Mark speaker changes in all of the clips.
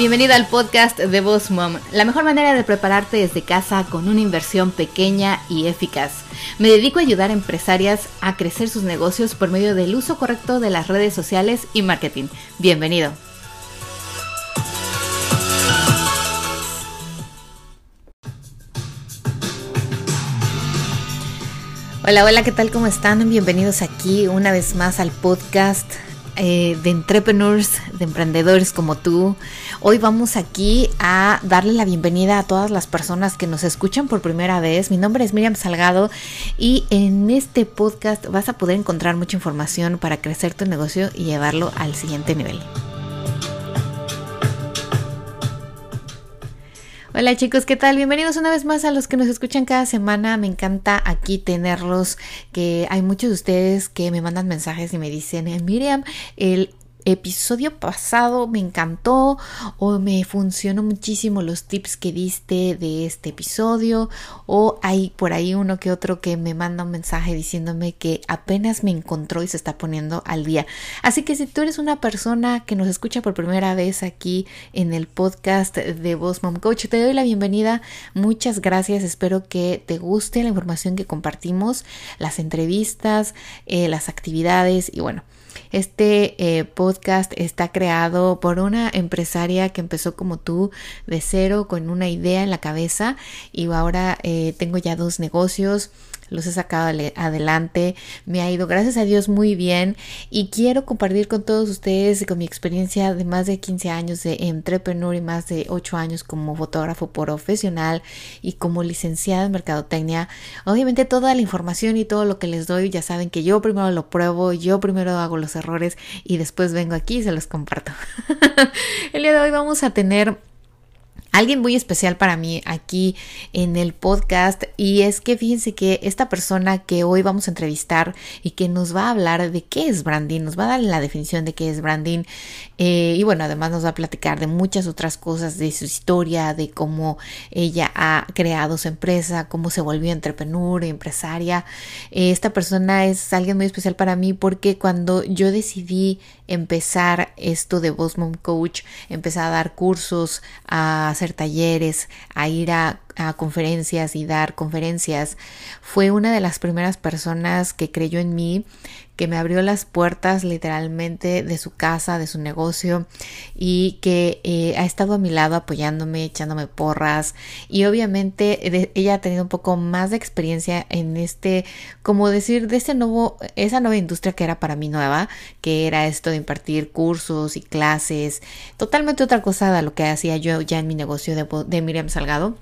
Speaker 1: Bienvenido al podcast de Boss Mom, la mejor manera de prepararte desde casa con una inversión pequeña y eficaz. Me dedico a ayudar a empresarias a crecer sus negocios por medio del uso correcto de las redes sociales y marketing. Bienvenido. Hola, hola, ¿qué tal? ¿Cómo están? Bienvenidos aquí una vez más al podcast eh, de entrepreneurs, de emprendedores como tú. Hoy vamos aquí a darle la bienvenida a todas las personas que nos escuchan por primera vez. Mi nombre es Miriam Salgado y en este podcast vas a poder encontrar mucha información para crecer tu negocio y llevarlo al siguiente nivel. Hola chicos, ¿qué tal? Bienvenidos una vez más a los que nos escuchan cada semana. Me encanta aquí tenerlos, que hay muchos de ustedes que me mandan mensajes y me dicen, eh, Miriam, el episodio pasado me encantó o me funcionó muchísimo los tips que diste de este episodio o hay por ahí uno que otro que me manda un mensaje diciéndome que apenas me encontró y se está poniendo al día. Así que si tú eres una persona que nos escucha por primera vez aquí en el podcast de Boss Mom Coach, te doy la bienvenida. Muchas gracias. Espero que te guste la información que compartimos, las entrevistas, eh, las actividades y bueno. Este eh, podcast está creado por una empresaria que empezó como tú de cero con una idea en la cabeza y ahora eh, tengo ya dos negocios los he sacado adelante, me ha ido gracias a Dios muy bien y quiero compartir con todos ustedes con mi experiencia de más de 15 años de entrepreneur y más de 8 años como fotógrafo profesional y como licenciada en mercadotecnia. Obviamente toda la información y todo lo que les doy ya saben que yo primero lo pruebo, yo primero hago los errores y después vengo aquí y se los comparto. El día de hoy vamos a tener alguien muy especial para mí aquí en el podcast y es que fíjense que esta persona que hoy vamos a entrevistar y que nos va a hablar de qué es branding, nos va a dar la definición de qué es branding eh, y bueno, además nos va a platicar de muchas otras cosas, de su historia, de cómo ella ha creado su empresa, cómo se volvió entrepreneur, empresaria. Eh, esta persona es alguien muy especial para mí porque cuando yo decidí empezar esto de Boss Coach, empecé a dar cursos, a hacer talleres, a ir a, a, conferencias y dar conferencias, fue una de las primeras personas que creyó en mí, que me abrió las puertas literalmente de su casa, de su negocio y que eh, ha estado a mi lado apoyándome, echándome porras y obviamente ella ha tenido un poco más de experiencia en este, como decir, de ese nuevo, esa nueva industria que era para mí nueva, que era esto de impartir cursos y clases, totalmente otra cosa de lo que hacía yo ya en mi negocio de, de Miriam Salgado.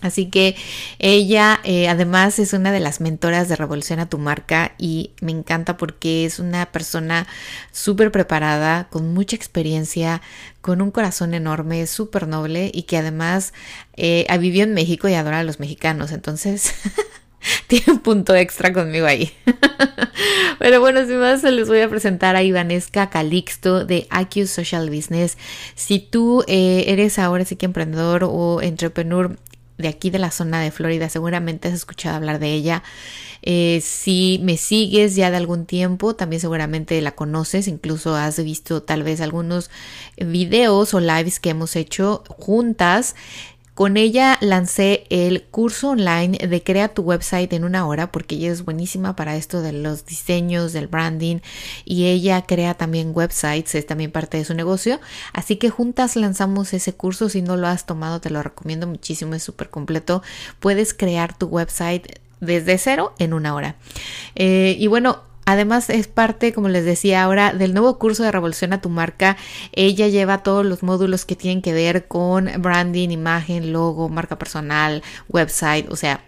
Speaker 1: Así que ella eh, además es una de las mentoras de Revolución a tu marca y me encanta porque es una persona súper preparada, con mucha experiencia, con un corazón enorme, súper noble y que además eh, vivió en México y adora a los mexicanos. Entonces... tiene un punto extra conmigo ahí. Pero bueno, sin más, les voy a presentar a Ivanesca Calixto de IQ Social Business. Si tú eh, eres ahora sí que emprendedor o entrepreneur de aquí de la zona de Florida, seguramente has escuchado hablar de ella. Eh, si me sigues ya de algún tiempo, también seguramente la conoces, incluso has visto tal vez algunos videos o lives que hemos hecho juntas. Con ella lancé el curso online de Crea tu website en una hora porque ella es buenísima para esto de los diseños, del branding y ella crea también websites, es también parte de su negocio. Así que juntas lanzamos ese curso, si no lo has tomado te lo recomiendo muchísimo, es súper completo. Puedes crear tu website desde cero en una hora. Eh, y bueno, Además es parte, como les decía ahora, del nuevo curso de Revolución a tu marca. Ella lleva todos los módulos que tienen que ver con branding, imagen, logo, marca personal, website, o sea,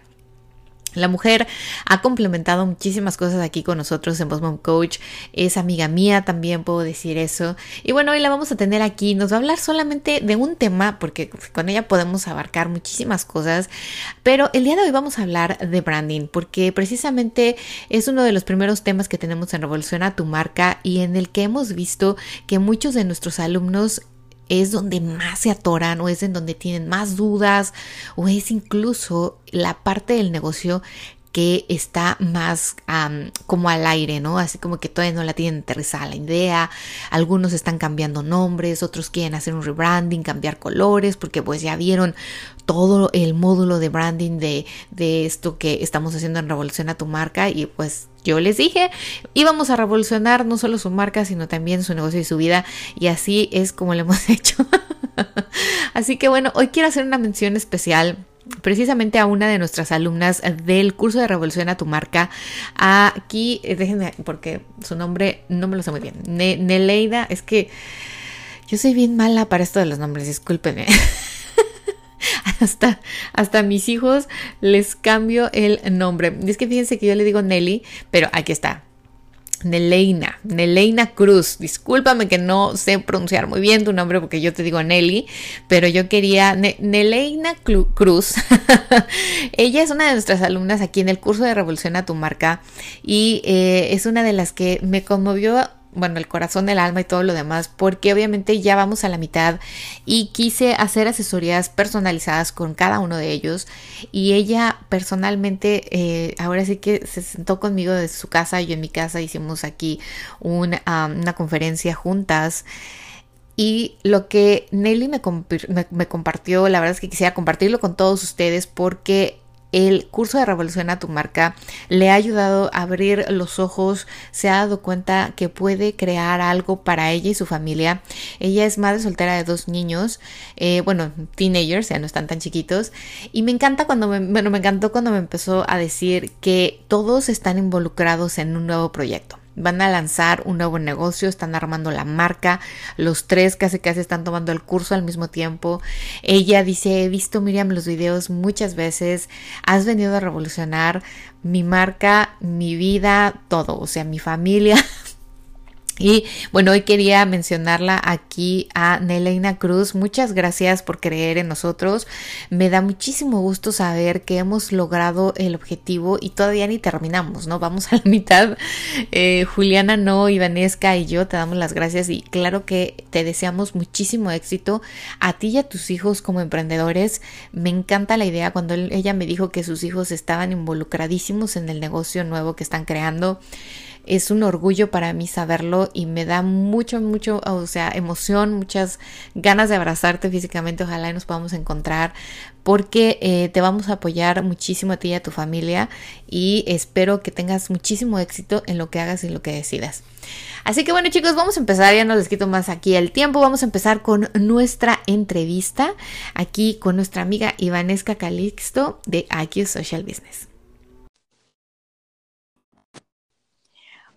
Speaker 1: la mujer ha complementado muchísimas cosas aquí con nosotros en Boss Coach. Es amiga mía, también puedo decir eso. Y bueno, hoy la vamos a tener aquí. Nos va a hablar solamente de un tema, porque con ella podemos abarcar muchísimas cosas. Pero el día de hoy vamos a hablar de branding, porque precisamente es uno de los primeros temas que tenemos en Revolución a tu marca y en el que hemos visto que muchos de nuestros alumnos es donde más se atoran o es en donde tienen más dudas o es incluso la parte del negocio que está más como al aire, ¿no? Así como que todavía no la tienen aterrizada la idea. Algunos están cambiando nombres, otros quieren hacer un rebranding, cambiar colores, porque pues ya vieron todo el módulo de branding de, de esto que estamos haciendo en Revolución a tu marca y pues yo les dije, íbamos a revolucionar no solo su marca, sino también su negocio y su vida. Y así es como lo hemos hecho. así que bueno, hoy quiero hacer una mención especial precisamente a una de nuestras alumnas del curso de Revolución a tu marca. Aquí, eh, déjenme, porque su nombre no me lo sé muy bien. Neleida, es que yo soy bien mala para esto de los nombres, discúlpenme. hasta, hasta mis hijos les cambio el nombre. es que fíjense que yo le digo Nelly, pero aquí está. Neleina, Neleina Cruz. Discúlpame que no sé pronunciar muy bien tu nombre porque yo te digo Nelly, pero yo quería Neleina Cruz. Ella es una de nuestras alumnas aquí en el curso de Revolución a tu marca y eh, es una de las que me conmovió bueno, el corazón, el alma y todo lo demás, porque obviamente ya vamos a la mitad y quise hacer asesorías personalizadas con cada uno de ellos y ella personalmente, eh, ahora sí que se sentó conmigo desde su casa, yo en mi casa hicimos aquí una, conferencia juntas. Y lo que Nelly me, me, compartió, la verdad es que quisiera compartirlo con todos ustedes porque el curso de Revolución a tu marca le ha ayudado a abrir los ojos, se ha dado cuenta que puede crear algo para ella y su familia. Ella es madre soltera de dos niños, eh, bueno, teenagers, ya no están tan chiquitos. Y me encanta cuando me, bueno, me encantó cuando me empezó a decir que todos están involucrados en un nuevo proyecto van a lanzar un nuevo negocio, están armando la marca, los tres casi casi están tomando el curso al mismo tiempo. Ella dice, he visto Miriam los videos muchas veces, has venido a revolucionar mi marca, mi vida, todo, o sea, mi familia, Y bueno, hoy quería mencionarla aquí a Neleina Cruz. Muchas gracias por creer en nosotros. Me da muchísimo gusto saber que hemos logrado el objetivo y todavía ni terminamos, ¿no? Vamos a la mitad. Eh, Juliana No, Ivanesca y yo te damos las gracias y claro que te deseamos muchísimo éxito a ti y a tus hijos como emprendedores. Me encanta la idea cuando ella me dijo que sus hijos estaban involucradísimos en el negocio nuevo que están creando es un orgullo para mí saberlo y me da mucho, mucho, o sea, emoción, muchas ganas de abrazarte físicamente. Ojalá y nos podamos encontrar porque eh, te vamos a apoyar muchísimo a ti y a tu familia y espero que tengas muchísimo éxito en lo que hagas y lo que decidas. Así que bueno chicos, vamos a empezar, ya no les quito más aquí el tiempo, vamos a empezar con nuestra entrevista aquí con nuestra amiga Ivanesca Calixto de IQ Social Business.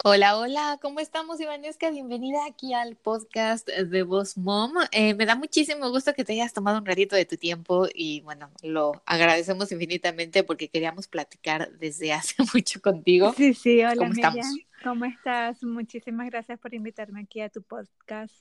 Speaker 1: Hola, hola, ¿cómo estamos, Ivanesca? Bienvenida aquí al podcast de Voz Mom. Eh, me da muchísimo gusto que te hayas tomado un ratito de tu tiempo y bueno, lo agradecemos infinitamente porque queríamos platicar desde hace mucho contigo.
Speaker 2: Sí, sí, hola, ¿Cómo estamos? ¿Cómo estás? Muchísimas gracias por invitarme aquí a tu podcast.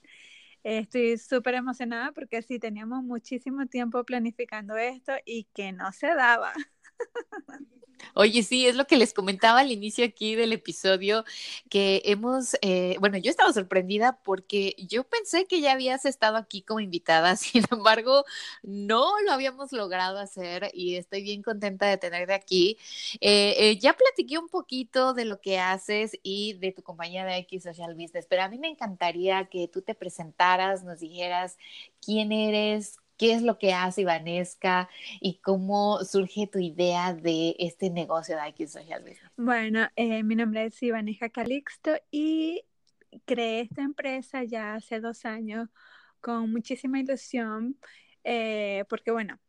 Speaker 2: Estoy súper emocionada porque sí, teníamos muchísimo tiempo planificando esto y que no se daba.
Speaker 1: Oye, sí, es lo que les comentaba al inicio aquí del episodio, que hemos, eh, bueno, yo estaba sorprendida porque yo pensé que ya habías estado aquí como invitada, sin embargo, no lo habíamos logrado hacer y estoy bien contenta de tenerte aquí. Eh, eh, ya platiqué un poquito de lo que haces y de tu compañía de X Social Business, pero a mí me encantaría que tú te presentaras, nos dijeras quién eres, qué es lo que hace Ivanesca y cómo surge tu idea de este negocio de IQ Social Business.
Speaker 2: Bueno, eh, mi nombre es Ivanesca Calixto y creé esta empresa ya hace dos años con muchísima ilusión eh, porque bueno,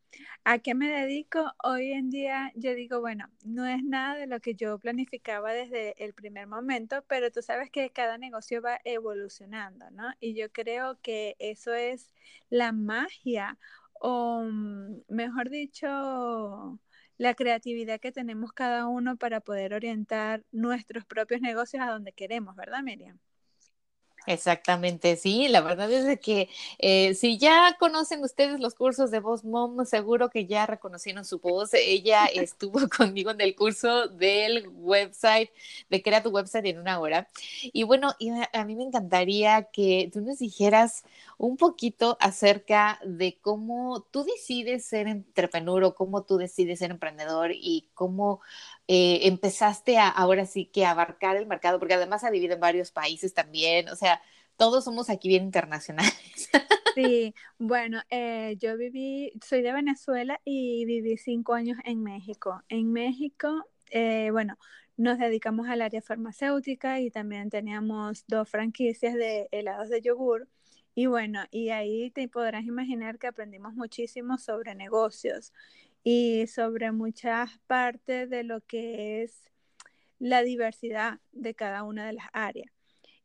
Speaker 2: ¿A qué me dedico? Hoy en día yo digo, bueno, no es nada de lo que yo planificaba desde el primer momento, pero tú sabes que cada negocio va evolucionando, ¿no? Y yo creo que eso es la magia, o mm, mejor dicho, la creatividad que tenemos cada uno para poder orientar nuestros propios negocios a donde queremos, ¿verdad, Miriam?
Speaker 1: Exactamente, sí, la verdad es que eh, si ya conocen ustedes los cursos de Voz Mom, seguro que ya reconocieron su voz. Ella estuvo conmigo en el curso del website, de Crea tu website en una hora. Y bueno, a mí me encantaría que tú nos dijeras un poquito acerca de cómo tú decides ser entrepreneur o cómo tú decides ser emprendedor y cómo eh, empezaste a ahora sí que abarcar el mercado? Porque además ha vivido en varios países también, o sea, todos somos aquí bien internacionales.
Speaker 2: Sí, bueno, eh, yo viví, soy de Venezuela y viví cinco años en México. En México, eh, bueno, nos dedicamos al área farmacéutica y también teníamos dos franquicias de helados de yogur. Y bueno, y ahí te podrás imaginar que aprendimos muchísimo sobre negocios y sobre muchas partes de lo que es la diversidad de cada una de las áreas.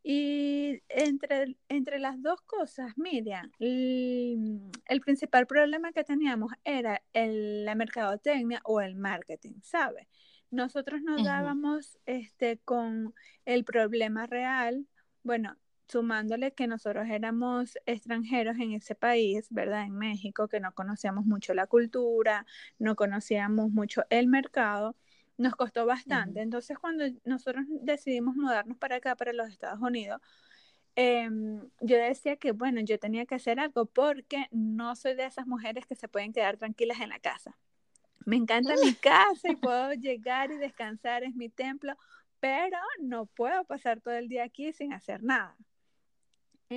Speaker 2: Y entre, entre las dos cosas, Miriam, el, principal problema que teníamos era el, la mercadotecnia o el marketing, ¿sabes? Nosotros nos dábamos este, con el problema real, bueno, sumándole que nosotros éramos extranjeros en ese país, ¿verdad? En México, que no conocíamos mucho la cultura, no conocíamos mucho el mercado nos costó bastante. Entonces, cuando nosotros decidimos mudarnos para acá, para los Estados Unidos, em, yo decía que, bueno, yo tenía que hacer algo porque no soy de esas mujeres que se pueden quedar tranquilas en la casa. Me encanta mi casa y puedo llegar y descansar, es mi templo, pero no puedo pasar todo el día aquí sin hacer nada.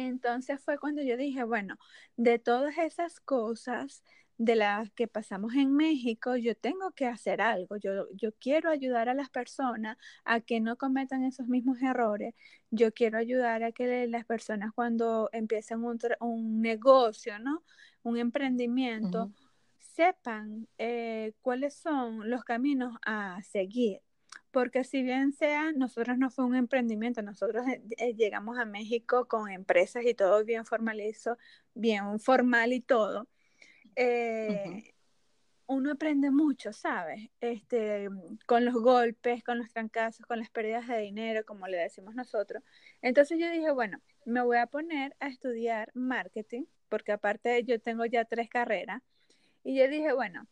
Speaker 2: Entonces fue cuando yo dije, bueno, de todas esas cosas, de las que pasamos en México, yo tengo que hacer algo, yo, yo quiero ayudar a las personas a que no cometan esos mismos errores, yo quiero ayudar a que las personas cuando empiecen un, negocio, ¿no? Un emprendimiento, sepan eh, cuáles son los caminos a seguir. Porque si bien sea, nosotros no fue un emprendimiento, nosotros eh, eh, llegamos a México con empresas y todo bien formalizo, bien formal y todo eh, uno aprende mucho, ¿sabes? Este, con los golpes, con los trancazos, con las pérdidas de dinero, como le decimos nosotros. Entonces yo dije, bueno, me voy a poner a estudiar marketing, porque aparte yo tengo ya tres carreras. Y yo dije, bueno,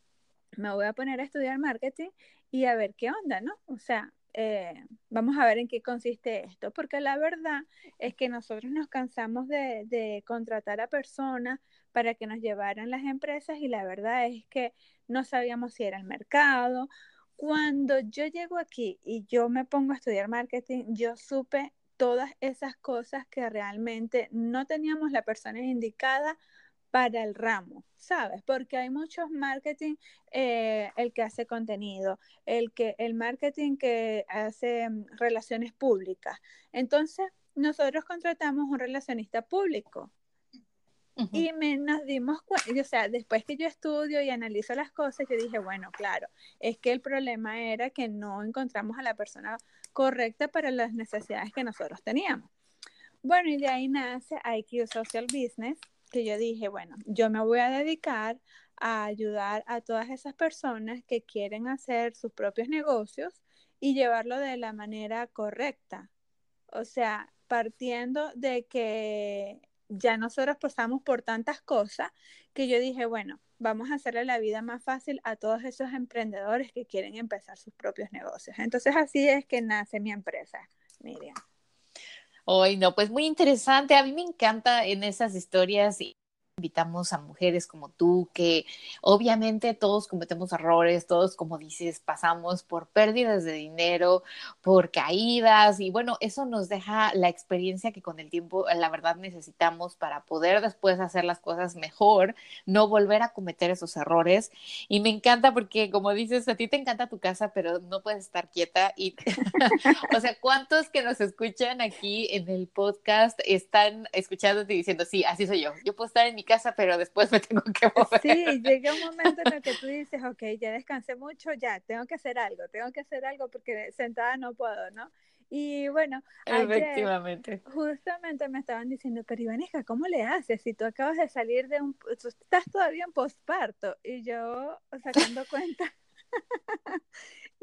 Speaker 2: me voy a poner a estudiar marketing y a ver qué onda, ¿no? O sea, eh, vamos a ver en qué consiste esto, porque la verdad es que nosotros nos cansamos de, de, contratar a personas para que nos llevaran las empresas y la verdad es que no sabíamos si era el mercado. Cuando yo llego aquí y yo me pongo a estudiar marketing, yo supe todas esas cosas que realmente no teníamos la persona indicada para el ramo, ¿sabes? Porque hay muchos marketing, eh, el que hace contenido, el, que, el marketing que hace mm, relaciones públicas. Entonces, nosotros contratamos un relacionista público. Y me, nos dimos cuenta, o sea, después que yo estudio y analizo las cosas, yo dije, bueno, claro, es que el problema era que no encontramos a la persona correcta para las necesidades que nosotros teníamos. Bueno, y de ahí nace IQ Social Business, que yo dije, bueno, yo me voy a dedicar a ayudar a todas esas personas que quieren hacer sus propios negocios y llevarlo de la manera correcta. O sea, partiendo de que ya nosotros pasamos por tantas cosas que yo dije, bueno, vamos a hacerle la vida más fácil a todos esos emprendedores que quieren empezar sus propios negocios. Entonces así es que nace mi empresa, Miriam.
Speaker 1: Hoy no, pues muy interesante. A mí me encanta en esas historias invitamos a mujeres como tú, que obviamente todos cometemos errores, todos, como dices, pasamos por pérdidas de dinero, por caídas, y bueno, eso nos deja la experiencia que con el tiempo, la verdad, necesitamos para poder después hacer las cosas mejor, no volver a cometer esos errores. Y me encanta porque, como dices, a ti te encanta tu casa, pero no puedes estar quieta. Y, o sea, ¿cuántos que nos escuchan aquí en el podcast están escuchándote y diciendo, sí, así soy yo? Yo puedo estar en mi casa, pero después me tengo que mover.
Speaker 2: Sí, llega un momento en el que tú dices, ok, ya descansé mucho, ya, tengo que hacer algo, tengo que hacer algo porque sentada no puedo, ¿no? Y bueno,
Speaker 1: efectivamente.
Speaker 2: justamente me estaban diciendo, pero Ivanesca, ¿cómo le haces si tú acabas de salir de un, estás todavía en posparto? Y yo sacando cuenta.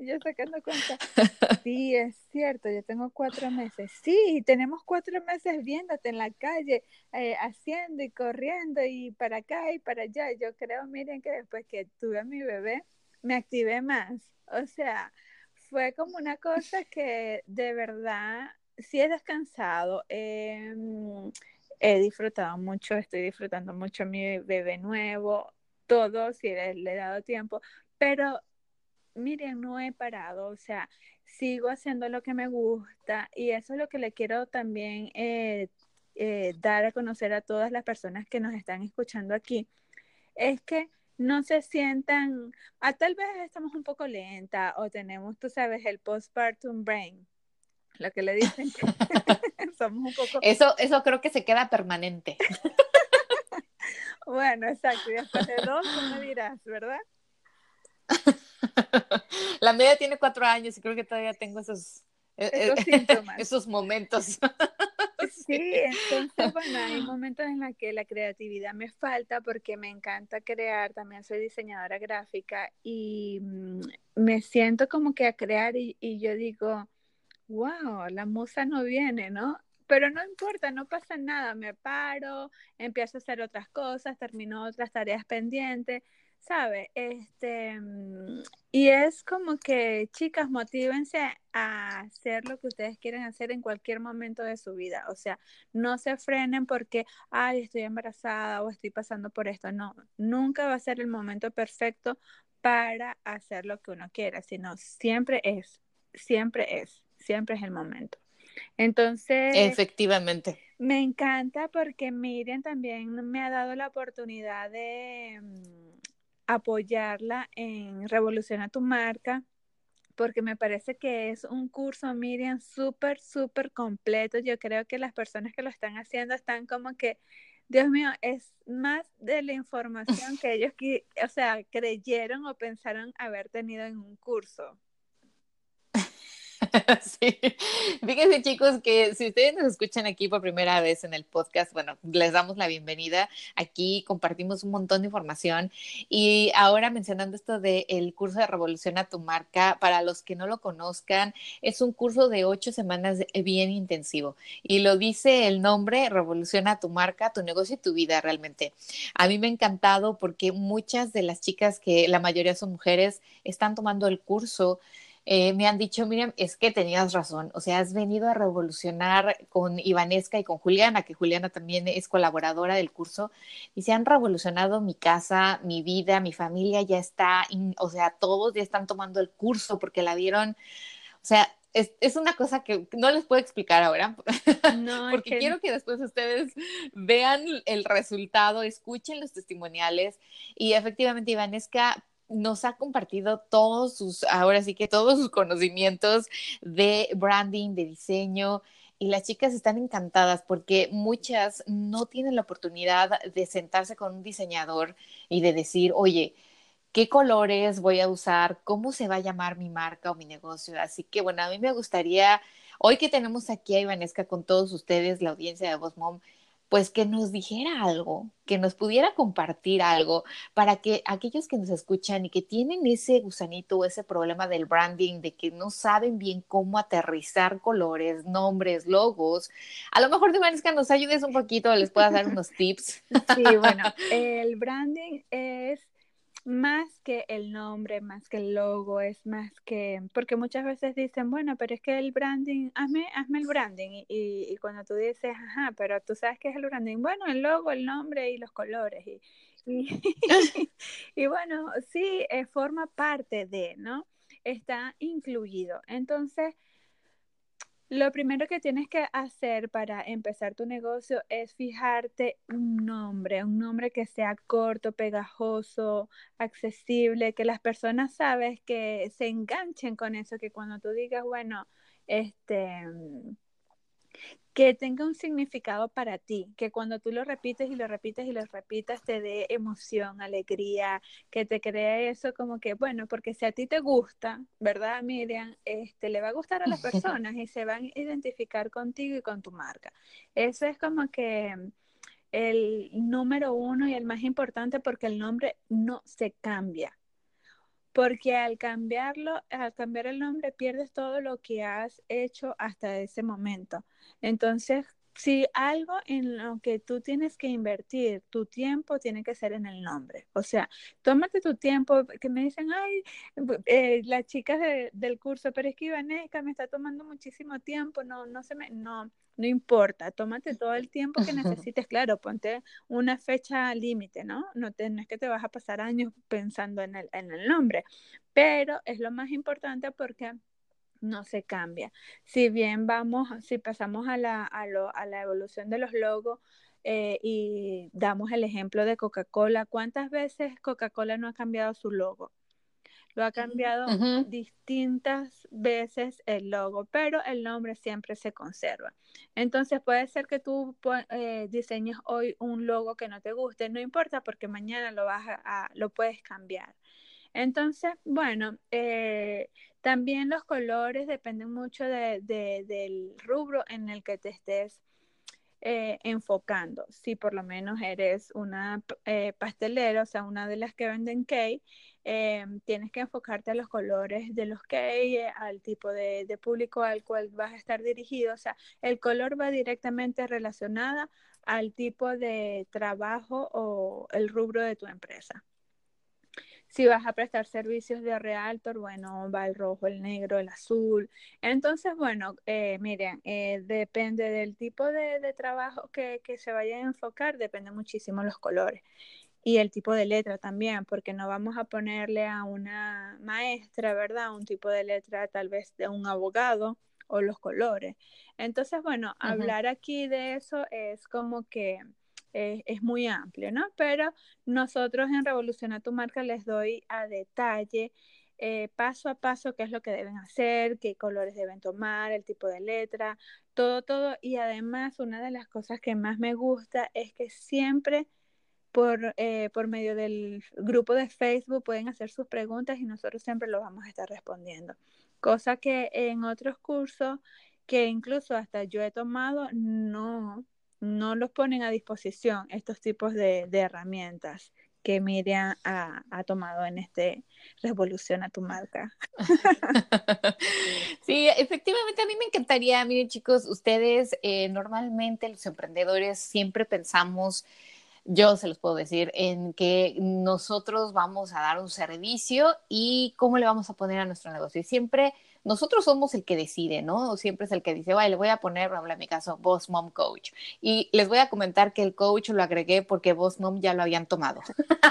Speaker 2: Yo sacando cuenta, sí, es cierto, yo tengo cuatro meses. Sí, tenemos cuatro meses viéndote en la calle, eh, haciendo y corriendo y para acá y para allá. Yo creo, miren, que después que tuve a mi bebé, me activé más. O sea, fue como una cosa que de verdad sí he descansado. Em, he disfrutado mucho, estoy disfrutando mucho a mi bebé nuevo, todo, si le he dado tiempo, pero Miriam, no he parado, o sea, sigo haciendo lo que me gusta y eso es lo que le quiero también eh, eh, dar a conocer a todas las personas que nos están escuchando aquí, es que no se sientan, a ah, tal vez estamos un poco lenta o tenemos, tú sabes, el postpartum brain, lo que le dicen que
Speaker 1: somos un poco... Eso, eso creo que se queda permanente.
Speaker 2: bueno, exacto, y después de dos, tú me dirás, ¿verdad?
Speaker 1: La media tiene cuatro años y creo que todavía tengo esos, e, e, esos, momentos.
Speaker 2: Sí, entonces, bueno, hay momentos en los que la creatividad me falta porque me encanta crear, también soy diseñadora gráfica y mm, me siento como que a crear y, y yo digo, wow, la musa no viene, ¿no? Pero no importa, no pasa nada, me paro, empiezo a hacer otras cosas, termino otras tareas pendientes ¿sabe? Este, mm, y es como que, chicas, motívense a hacer lo que ustedes quieren hacer en cualquier momento de su vida. O sea, no se frenen porque, ay, estoy embarazada o estoy pasando por esto. No, nunca va a ser el momento perfecto para hacer lo que uno quiera, sino siempre es, siempre es, siempre es el momento. Entonces.
Speaker 1: Efectivamente.
Speaker 2: Me encanta porque Miriam también me ha dado la oportunidad de mm, apoyarla en Revoluciona tu marca, porque me parece que es un curso, Miriam, súper, súper completo. Yo creo que las personas que lo están haciendo están como que, Dios mío, es más de la información que ellos, o sea, creyeron o pensaron haber tenido en un curso.
Speaker 1: sí. Fíjense chicos que si ustedes nos escuchan aquí por primera vez en el podcast, bueno, les damos la bienvenida. Aquí compartimos un montón de información y ahora mencionando esto del curso de Revolución a tu marca, para los que no lo conozcan, es un curso de ocho semanas bien intensivo y lo dice el nombre, Revoluciona tu marca, tu negocio y tu vida realmente. A mí me ha encantado porque muchas de las chicas que la mayoría son mujeres están tomando el curso eh, me han dicho, Miriam, es que tenías razón, o sea, has venido a revolucionar con Ivanesca y con Juliana, que Juliana también es colaboradora del curso, y se han revolucionado mi casa, mi vida, mi familia ya está, o sea, todos ya están tomando el curso porque la vieron, o sea, es, es, una cosa que no les puedo explicar ahora, no, porque quiero que después ustedes vean el resultado, escuchen los testimoniales y efectivamente Ivanesca nos ha compartido todos sus, ahora sí que todos sus conocimientos de branding, de diseño, y las chicas están encantadas porque muchas no tienen la oportunidad de sentarse con un diseñador y de decir, oye, ¿qué colores voy a usar? ¿Cómo se va a llamar mi marca o mi negocio? Así que bueno, a mí me gustaría, hoy que tenemos aquí a Ivanesca con todos ustedes, la audiencia de Voz Mom, pues que nos dijera algo, que nos pudiera compartir algo para que aquellos que nos escuchan y que tienen ese gusanito o ese problema del branding, de que no saben bien cómo aterrizar colores, nombres, logos, a lo mejor de que nos ayudes un poquito, les puedas dar unos tips.
Speaker 2: Sí, bueno, el branding es más que el nombre, más que el logo, es más que, porque muchas veces dicen, bueno, pero es que el branding, hazme, hazme el branding, y, y, cuando tú dices, ajá, pero tú sabes qué es el branding, bueno, el logo, el nombre y los colores, y, y, y bueno, sí, eh, forma parte de, ¿no? Está incluido. Entonces, lo primero que tienes que hacer para empezar tu negocio es fijarte un nombre, un nombre que sea corto, pegajoso, accesible, que las personas sabes que se enganchen con eso, que cuando tú digas, bueno, este, que tenga un significado para ti, que cuando tú lo repites y lo repites y lo repitas te dé emoción, alegría, que te cree eso como que, bueno, porque si a ti te gusta, ¿verdad, Miriam? Este, le va a gustar a las personas y se van a identificar contigo y con tu marca. Eso es como que el número uno y el más importante porque el nombre no se cambia porque al cambiarlo, al cambiar el nombre, pierdes todo lo que has hecho hasta ese momento. Entonces, si algo en lo que tú tienes que invertir tu tiempo tiene que ser en el nombre. O sea, tómate tu tiempo, que me dicen, ay, eh, las chicas del curso, pero es que Ivanesca me está tomando muchísimo tiempo, no, no se me, no, no importa, tómate todo el tiempo que necesites, claro, ponte una fecha límite, ¿no? No, te, no es que te vas a pasar años pensando en el, en el nombre, pero es lo más importante porque no se cambia. Si bien vamos, si pasamos a la, a, a la evolución de los logos eh, y damos el ejemplo de Coca-Cola, ¿cuántas veces Coca-Cola no ha cambiado su logo? Lo ha cambiado distintas veces el logo, pero el nombre siempre se conserva. Entonces puede ser que tú eh, diseñes hoy un logo que no te guste, no importa porque mañana lo vas a, lo puedes cambiar. Entonces, bueno, eh, también los colores dependen mucho del rubro en el que te estés eh, enfocando. Si por lo menos eres una eh, pastelera, o sea, una de las que venden cake, tienes que enfocarte a los colores de los cake, al tipo de, de, público al cual vas a estar dirigido. O sea, el color va directamente relacionado al tipo de trabajo o el rubro de tu empresa. Si vas a prestar servicios de Realtor, bueno, va el rojo, el negro, el azul. Entonces, bueno, eh, miren, eh, depende del tipo de, trabajo que, se vaya a enfocar, depende muchísimo los colores y el tipo de letra también, porque no vamos a ponerle a una maestra, ¿verdad? Un tipo de letra tal vez de un abogado o los colores. Entonces, bueno, hablar aquí de eso es como que es muy amplio, ¿no? Pero nosotros en Revoluciona tu marca les doy a detalle, eh, paso a paso, qué es lo que deben hacer, qué colores deben tomar, el tipo de letra, todo, todo. Y además, una de las cosas que más me gusta es que siempre por, eh, por medio del grupo de Facebook pueden hacer sus preguntas y nosotros siempre lo vamos a estar respondiendo. Cosa que en otros cursos que incluso hasta yo he tomado, no, no los ponen a disposición estos tipos de, herramientas que Miriam ha, tomado en este Revolución a tu marca.
Speaker 1: Sí, efectivamente, a mí me encantaría, miren chicos, ustedes eh, normalmente los emprendedores siempre pensamos yo se los puedo decir, en que nosotros vamos a dar un servicio y cómo le vamos a poner a nuestro negocio. Y siempre nosotros somos el que decide, ¿no? Siempre es el que dice, vale, le voy a poner, habla en mi caso, Boss Mom Coach. Y les voy a comentar que el coach lo agregué porque Boss Mom ya lo habían tomado.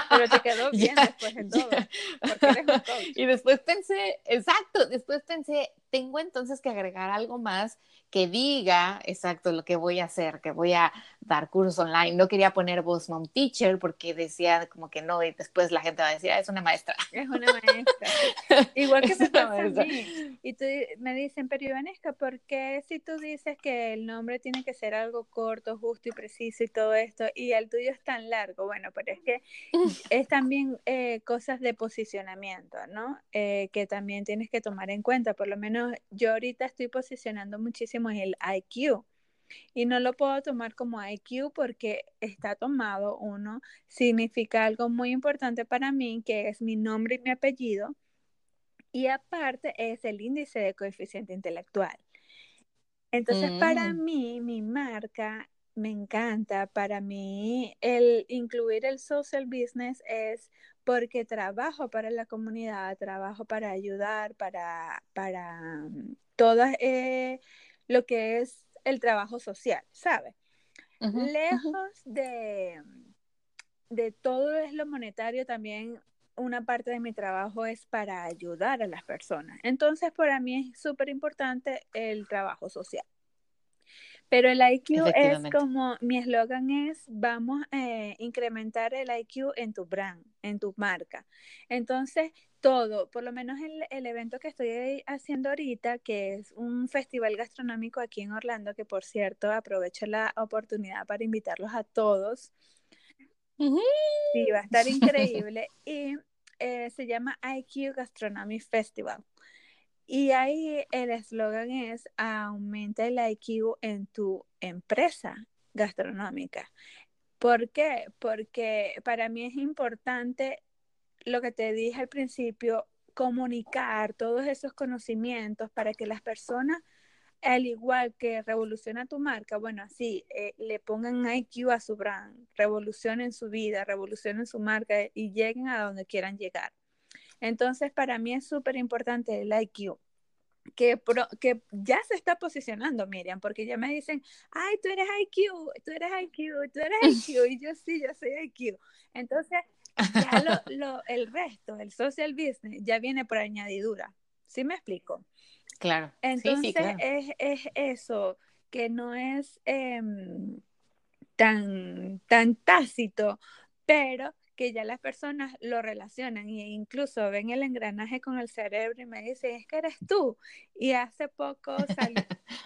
Speaker 2: Pero te quedó bien después en todo, porque eres un coach.
Speaker 1: Y después pensé, exacto, después pensé, tengo entonces que agregar algo más que diga exacto lo que voy a hacer, que voy a dar cursos online. No quería poner Boss Mom Teacher porque decía como que no, y después la gente va a decir, ah, es una maestra.
Speaker 2: Es una maestra. Igual que me pasa a mí. Y tú, me dicen, pero Ivanesca, ¿por qué si tú dices que el nombre tiene que ser algo corto, justo y preciso y todo esto, y el tuyo es tan largo? Bueno, pero es que es también eh, cosas de posicionamiento, ¿no? Eh, que también tienes que tomar en cuenta. Por lo menos yo ahorita estoy posicionando muchísimo en el IQ. Y no lo puedo tomar como IQ porque está tomado uno, significa algo muy importante para mí, que es mi nombre y mi apellido y aparte es el índice de coeficiente intelectual. Entonces, para mm. mí, mi marca me encanta. Para mí, el incluir el social business es porque trabajo para la comunidad, trabajo para ayudar, para, para mm, todo eh, lo que es el trabajo social, ¿sabes? Lejos de, de todo es lo monetario, también una parte de mi trabajo es para ayudar a las personas. Entonces, para mí es súper importante el trabajo social. Pero el IQ es como, mi eslogan es, vamos a incrementar el IQ en tu brand, en tu marca. Entonces, todo, por lo menos el, el, evento que estoy haciendo ahorita, que es un festival gastronómico aquí en Orlando, que por cierto aprovecho la oportunidad para invitarlos a todos. Sí, va a estar increíble. y eh, se llama IQ Gastronomy Festival. Y ahí el eslogan es aumenta el IQ en tu empresa gastronómica. ¿Por qué? Porque para mí es importante lo que te dije al principio, comunicar todos esos conocimientos para que las personas al igual que revoluciona tu marca, bueno, así eh, le pongan IQ a su brand, revolucionen su vida, revolucionen su marca y lleguen a donde quieran llegar. Entonces, para mí es súper importante el IQ. Que, que ya se está posicionando, Miriam, porque ya me dicen, ay, tú eres IQ, tú eres IQ, tú eres IQ, y yo sí, yo soy IQ. Entonces, ya lo, el resto, el social business, ya viene por añadidura. ¿Sí me explico?
Speaker 1: Claro.
Speaker 2: Entonces Es, es, eso, que no es em, tan, tan tácito, pero que ya las personas lo relacionan e incluso ven el engranaje con el cerebro y me dicen, es que eres tú. Y hace poco salí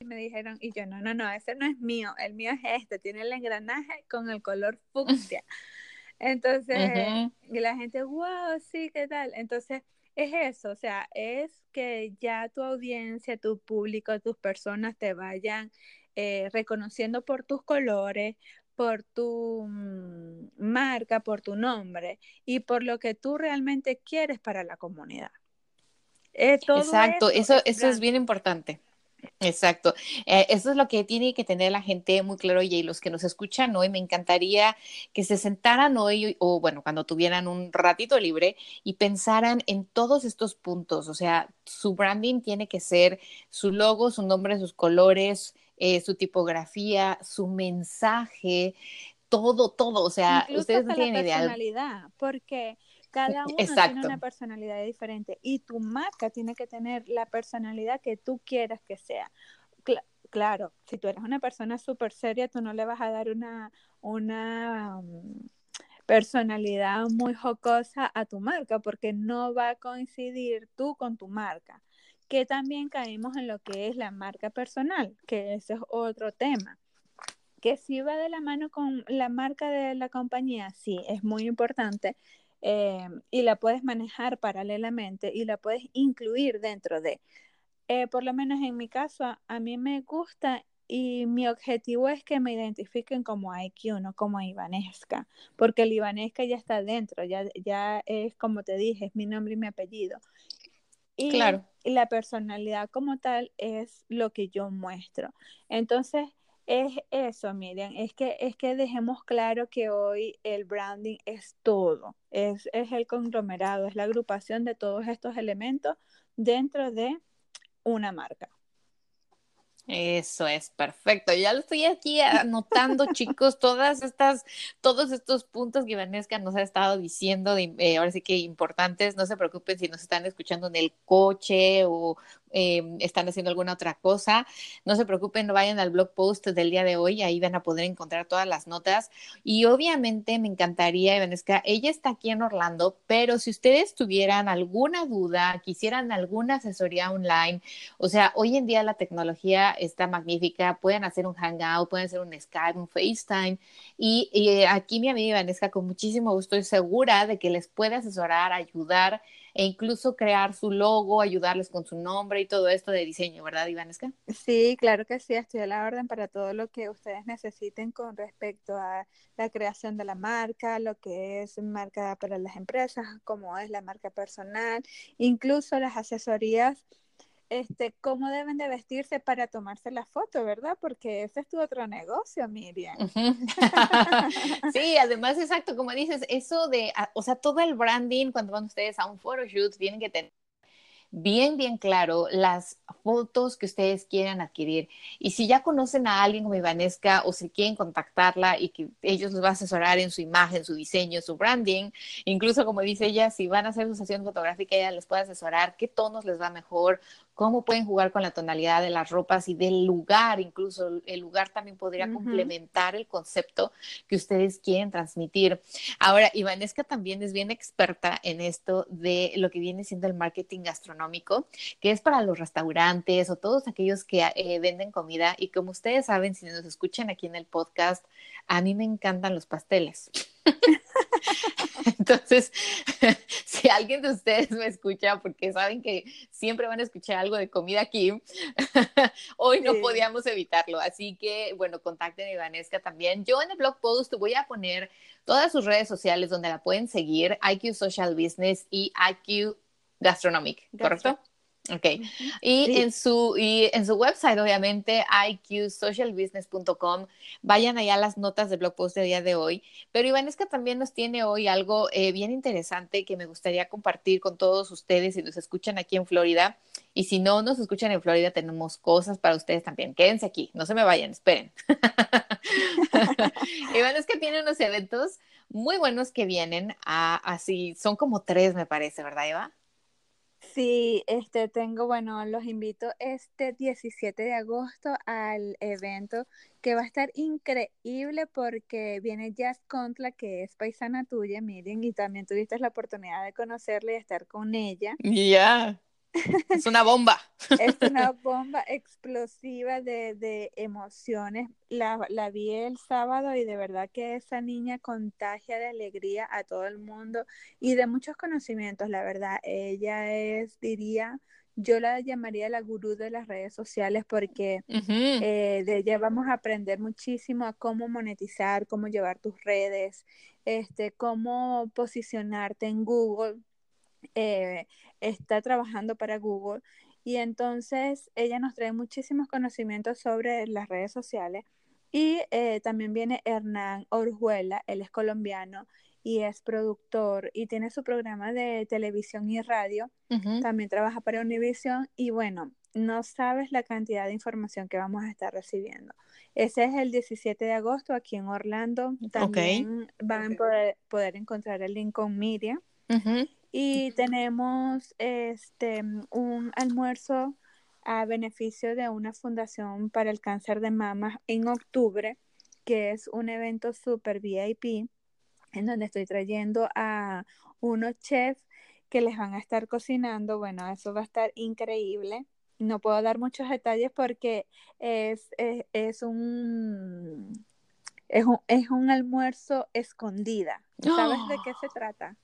Speaker 2: y me dijeron, y yo, no, no, no, ese no es mío, el mío es este, tiene el engranaje con el color fucsia. Entonces, y la gente, wow, sí, ¿qué tal? Entonces, es eso, o sea, es que ya tu audiencia, tu público, tus personas te vayan eh, reconociendo por tus colores, por tu mm, marca, por tu nombre y por lo que tú realmente quieres para la comunidad.
Speaker 1: Eh, Exacto, eso, eso, eso es bien importante. Exacto. Eh, eso es lo que tiene que tener la gente muy claro y los que nos escuchan hoy, me encantaría que se sentaran hoy o bueno, cuando tuvieran un ratito libre y pensaran en todos estos puntos. O sea, su branding tiene que ser su logo, su nombre, sus colores, eh, su tipografía, su mensaje, todo, todo. O sea, ustedes no tienen idea.
Speaker 2: personalidad, porque cada uno tiene una personalidad diferente y tu marca tiene que tener la personalidad que tú quieras que sea. claro, si tú eres una persona súper seria, tú no le vas a dar una, una um, personalidad muy jocosa a tu marca porque no va a coincidir tú con tu marca. Que también caemos en lo que es la marca personal, que ese es otro tema que sí va de la mano con la marca de la compañía, sí, es muy importante, eh, y la puedes manejar paralelamente y la puedes incluir dentro de. Eh, por lo menos en mi caso, a, mí me gusta y mi objetivo es que me identifiquen como IQ, no como Ivanesca, porque el Ivanesca ya está dentro, ya, ya es como te dije, es mi nombre y mi apellido. Claro. Y la personalidad como tal es lo que yo muestro. Entonces, es eso, Miriam, es que, es que dejemos claro que hoy el branding es todo, es, es el conglomerado, es la agrupación de todos estos elementos dentro de una marca.
Speaker 1: Eso es perfecto. Ya lo estoy aquí anotando, chicos, todas estas, todos estos puntos que Vanesca nos ha estado diciendo, eh, ahora sí que importantes. No se preocupen si nos están escuchando en el coche o eh, están haciendo alguna otra cosa. No se preocupen, no vayan al blog post del día de hoy, ahí van a poder encontrar todas las notas. Y obviamente me encantaría, Vanesca, ella está aquí en Orlando, pero si ustedes tuvieran alguna duda, quisieran alguna asesoría online, o sea, hoy en día la tecnología está magnífica, pueden hacer un hangout, pueden hacer un Skype, un FaceTime. Y, y aquí mi amiga Vanesca, con muchísimo gusto, estoy segura de que les puede asesorar, ayudar e incluso crear su logo, ayudarles con su nombre y todo esto de diseño, ¿verdad, Ivanesca?
Speaker 2: Sí, claro que sí, estoy a la orden para todo lo que ustedes necesiten con respecto a la creación de la marca, lo que es marca para las empresas, como es la marca personal, incluso las asesorías este, cómo deben de vestirse para tomarse la foto, ¿verdad? Porque ese es tu otro negocio, Miriam.
Speaker 1: sí, además, exacto, como dices, eso de, o sea, todo el branding, cuando van ustedes a un photoshoot, tienen que tener bien, bien claro las fotos que ustedes quieran adquirir. Y si ya conocen a alguien como Ivanesca o si quieren contactarla y que ellos les va a asesorar en su imagen, su diseño, su branding, incluso como dice ella, si van a hacer su sesión fotográfica, ella les puede asesorar qué tonos les va mejor, cómo pueden jugar con la tonalidad de las ropas y del lugar, incluso el lugar también podría complementar el concepto que ustedes quieren transmitir. Ahora, Ivanesca también es bien experta en esto de lo que viene siendo el marketing gastronómico, que es para los restaurantes o todos aquellos que eh, venden comida. Y como ustedes saben, si nos escuchan aquí en el podcast, a mí me encantan los pasteles. Entonces, si alguien de ustedes me escucha, porque saben que siempre van a escuchar algo de comida aquí, hoy no podíamos evitarlo. Así que, bueno, contacten a Vanesca también. Yo en el blog post voy a poner todas sus redes sociales donde la pueden seguir, IQ Social Business y IQ Gastronomic, ¿correcto? Ok. Y, en su, y en su website, obviamente, iqsocialbusiness.com. Vayan allá las notas del blog post del día de hoy. Pero Ivanesca también nos tiene hoy algo eh, bien interesante que me gustaría compartir con todos ustedes si nos escuchan aquí en Florida. Y si no nos escuchan en Florida, tenemos cosas para ustedes también. Quédense aquí, no se me vayan, esperen. Ivanesca tiene unos eventos muy buenos que vienen a, así, son como tres, me parece, ¿verdad, Eva?
Speaker 2: Sí, este tengo, bueno, los invito este 17 de agosto al evento que va a estar increíble porque viene Jazz Contla, que es paisana tuya, miren, y también tuviste la oportunidad de conocerla y estar con ella.
Speaker 1: Ya. Es una bomba.
Speaker 2: es una bomba explosiva de, emociones. La, la, vi el sábado y de verdad que esa niña contagia de alegría a todo el mundo y de muchos conocimientos, la verdad. Ella es, diría, yo la llamaría la gurú de las redes sociales porque eh, de ella vamos a aprender muchísimo a cómo monetizar, cómo llevar tus redes, este, cómo posicionarte en Google. Eh, está trabajando para Google y entonces ella nos trae muchísimos conocimientos sobre las redes sociales y eh, también viene Hernán Orjuela, él es colombiano y es productor y tiene su programa de televisión y radio, también trabaja para Univision y bueno, no sabes la cantidad de información que vamos a estar recibiendo. Ese es el 17 de agosto aquí en Orlando. También van a poder, poder, encontrar el link con Miriam. Y tenemos este un almuerzo a beneficio de una fundación para el cáncer de mama en octubre, que es un evento super VIP, en donde estoy trayendo a unos chefs que les van a estar cocinando. Bueno, eso va a estar increíble. No puedo dar muchos detalles porque es, es, un, es, un, es un almuerzo escondida. ¿Sabes de qué se trata?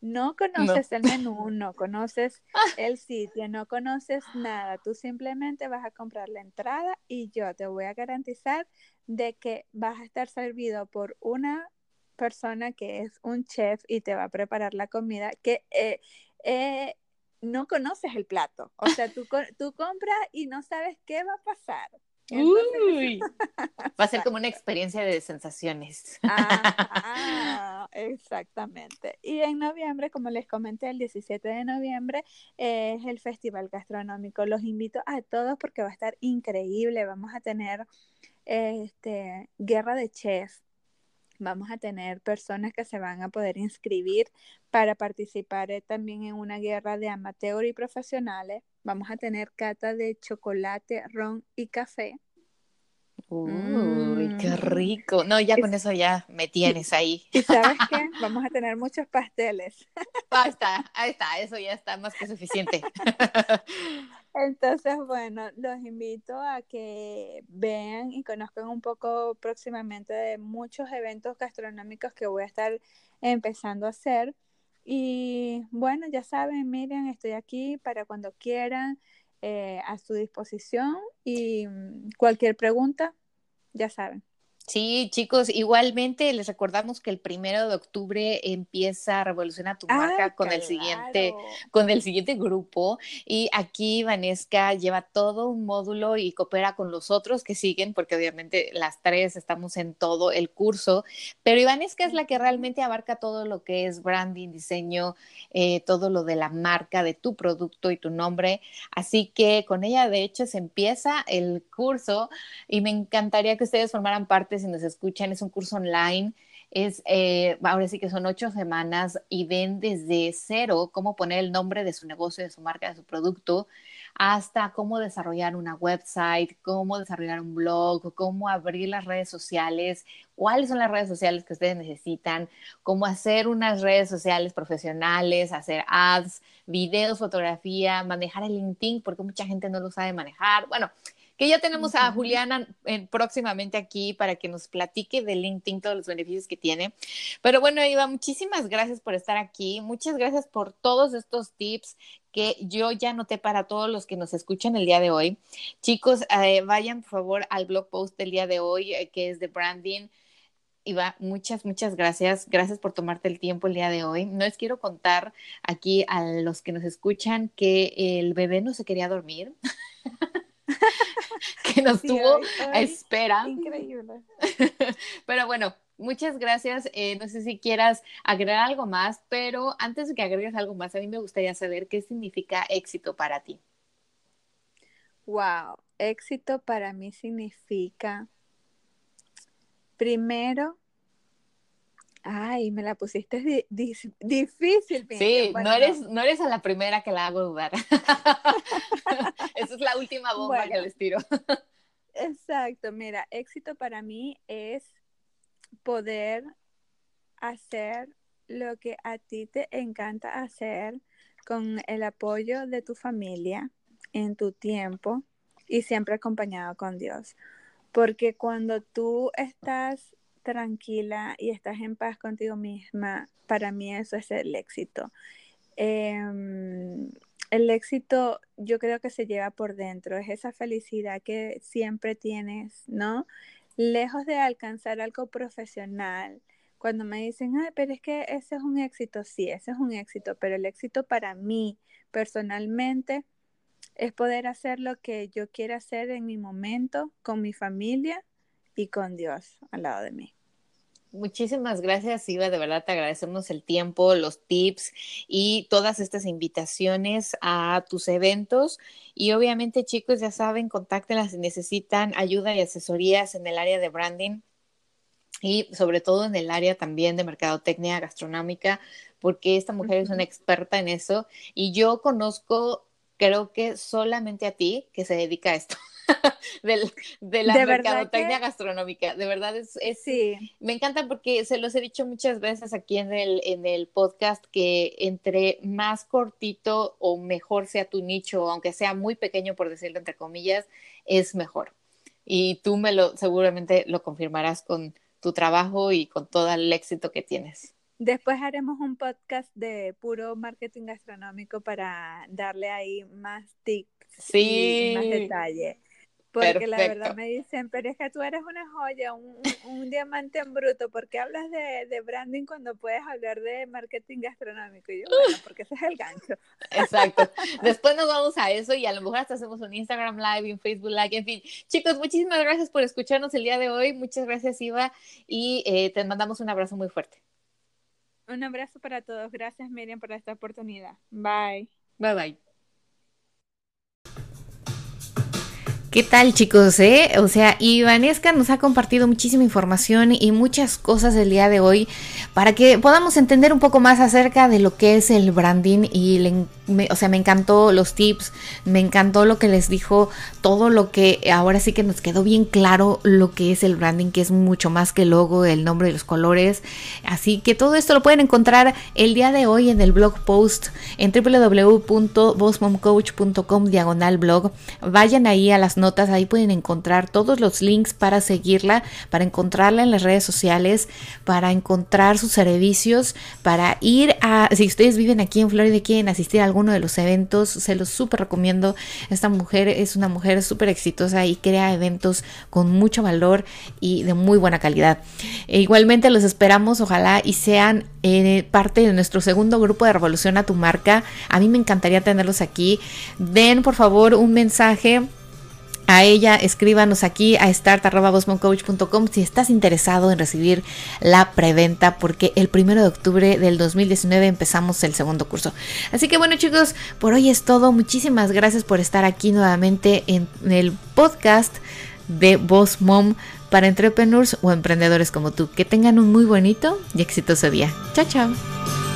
Speaker 2: No conoces el menú, no conoces el sitio, no conoces nada. Tú simplemente vas a comprar la entrada y yo te voy a garantizar de que vas a estar servido por una persona que es un chef y te va a preparar la comida que eh, eh, no conoces el plato. O sea, tú, tú compras y no sabes qué va a pasar.
Speaker 1: Uy, va a ser como una experiencia de sensaciones.
Speaker 2: Ah, exactamente. Y en noviembre, como les comenté, el 17 de noviembre es el Festival Gastronómico. Los invito a todos porque va a estar increíble. Vamos a tener este, guerra de chefs. Vamos a tener personas que se van a poder inscribir para participar eh, también en una guerra de amateur y profesionales. Vamos a tener cata de chocolate, ron y café.
Speaker 1: Uy, qué mm. rico. No, ya con eso ya me tienes ahí.
Speaker 2: ¿Y sabes qué? Vamos a tener muchos pasteles.
Speaker 1: Ahí está, ahí está, eso ya está más que suficiente.
Speaker 2: Entonces, bueno, los invito a que vean y conozcan un poco próximamente de muchos eventos gastronómicos que voy a estar empezando a hacer. Y bueno, ya saben, miren, estoy aquí para cuando quieran, eh, a su disposición y mm, cualquier pregunta, ya saben.
Speaker 1: Sí, chicos, igualmente les recordamos que el primero de octubre empieza Revoluciona tu marca ah, con el siguiente, con el siguiente grupo. Y aquí Vanesca lleva todo un módulo y coopera con los otros que siguen, porque obviamente las tres estamos en todo el curso. Pero Vanesca es la que realmente abarca todo lo que es branding, diseño, eh, todo lo de la marca, de tu producto y tu nombre. Así que con ella, de hecho, se empieza el curso y me encantaría que ustedes formaran parte si nos escuchan, es un curso online. Es, eh, ahora sí que son ocho semanas y ven desde cero cómo poner el nombre de su negocio, de su marca, de su producto, hasta cómo desarrollar una website, cómo desarrollar un blog, cómo abrir las redes sociales, cuáles son las redes sociales que ustedes necesitan, cómo hacer unas redes sociales profesionales, hacer ads, videos, fotografía, manejar el LinkedIn, porque mucha gente no lo sabe manejar. Bueno, que ya tenemos a Juliana próximamente aquí para que nos platique de LinkedIn todos los beneficios que tiene. Pero bueno, Eva, muchísimas gracias por estar aquí. Muchas gracias por todos estos tips que yo ya noté para todos los que nos escuchan el día de hoy. Chicos, eh, vayan por favor al blog post del día de hoy, eh, que es de branding Iva, muchas, muchas gracias. Gracias por tomarte el tiempo el día de hoy. No les quiero contar aquí a los que nos escuchan que el bebé no se quería dormir. que nos tuvo a espera.
Speaker 2: Increíble.
Speaker 1: Pero bueno, muchas gracias. Eh, no sé si quieras agregar algo más, pero antes de que agregues algo más, a mí me gustaría saber qué significa éxito para ti.
Speaker 2: Wow, éxito para mí significa, primero, ay, me la pusiste difícil.
Speaker 1: Sí, no, eres, no eres a la primera que la hago dudar. Esa es la última bomba que les tiro.
Speaker 2: exacto, mira, éxito para mí es poder hacer lo que a ti te encanta hacer con el apoyo de tu familia en tu tiempo y siempre acompañado con Dios. Porque cuando tú estás tranquila y estás en paz contigo misma, para mí eso es el éxito. Em, el éxito yo creo que se lleva por dentro, es esa felicidad que siempre tienes, ¿no? Lejos de alcanzar algo profesional, cuando me dicen, ay, pero es que ese es un éxito, sí, ese es un éxito, pero el éxito para mí personalmente es poder hacer lo que yo quiera hacer en mi momento, con mi familia y con Dios al lado de mí.
Speaker 1: Muchísimas gracias, Iva. De verdad te agradecemos el tiempo, los tips y todas estas invitaciones a tus eventos. Y obviamente, chicos, ya saben, contáctenlas si necesitan ayuda y asesorías en el área de branding y sobre todo en el área también de mercadotecnia gastronómica, porque esta mujer es una experta en eso. Y yo conozco creo que solamente a ti que se dedica a esto. de la mercadotecnia gastronómica. De verdad es, sí. me encanta porque se los he dicho muchas veces aquí en el, en el podcast que entre más cortito o mejor sea tu nicho, aunque sea muy pequeño por decirlo entre comillas, es mejor. Y tú me lo seguramente lo confirmarás con tu trabajo y con todo el éxito que tienes.
Speaker 2: Después haremos un podcast de puro marketing gastronómico para darle ahí más tips y más detalle. Porque la verdad me dicen, pero es que tú eres una joya, un, diamante en bruto, ¿por qué hablas de, branding cuando puedes hablar de marketing gastronómico? Y yo, bueno, porque ese es el gancho.
Speaker 1: Exacto. Después nos vamos a eso y a lo mejor hasta hacemos un Instagram Live, un Facebook Live, en fin. Chicos, muchísimas gracias por escucharnos el día de hoy. Muchas gracias, Iva, y eh, te mandamos un abrazo muy fuerte.
Speaker 2: Un abrazo para todos. Gracias, Miriam, por esta oportunidad. Bye.
Speaker 1: Bye, bye. ¿Qué tal chicos? Eh? O sea, Ivanesca nos ha compartido muchísima información y muchas cosas el día de hoy para que podamos entender un poco más acerca de lo que es el branding y le o sea, me encantó los tips, me encantó lo que les dijo, todo lo que ahora sí que nos quedó bien claro lo que es el branding, que es mucho más que el logo, el nombre y los colores. Así que todo esto lo pueden encontrar el día de hoy en el blog post en www.bossmomcoach.com diagonal blog. Vayan ahí a las notas, ahí pueden encontrar todos los links para seguirla, para encontrarla en las redes sociales, para encontrar sus servicios, para ir a, si ustedes viven aquí en Florida y quieren asistir a algún uno de los eventos, se los súper recomiendo. Esta mujer es una mujer súper exitosa y crea eventos con mucho valor y de muy buena calidad. E igualmente los esperamos, ojalá y sean eh, parte de nuestro segundo grupo de Revolución a tu marca. A mí me encantaría tenerlos aquí. Den por favor un mensaje a ella, escríbanos aquí a start.bosmoncoach.com si estás interesado en recibir la preventa, porque el primero de octubre del 2019 empezamos el segundo curso. Así que bueno, chicos, por hoy es todo. Muchísimas gracias por estar aquí nuevamente en el podcast de Boss Mom para entrepreneurs o emprendedores como tú. Que tengan un muy bonito y exitoso día. Chao, chao.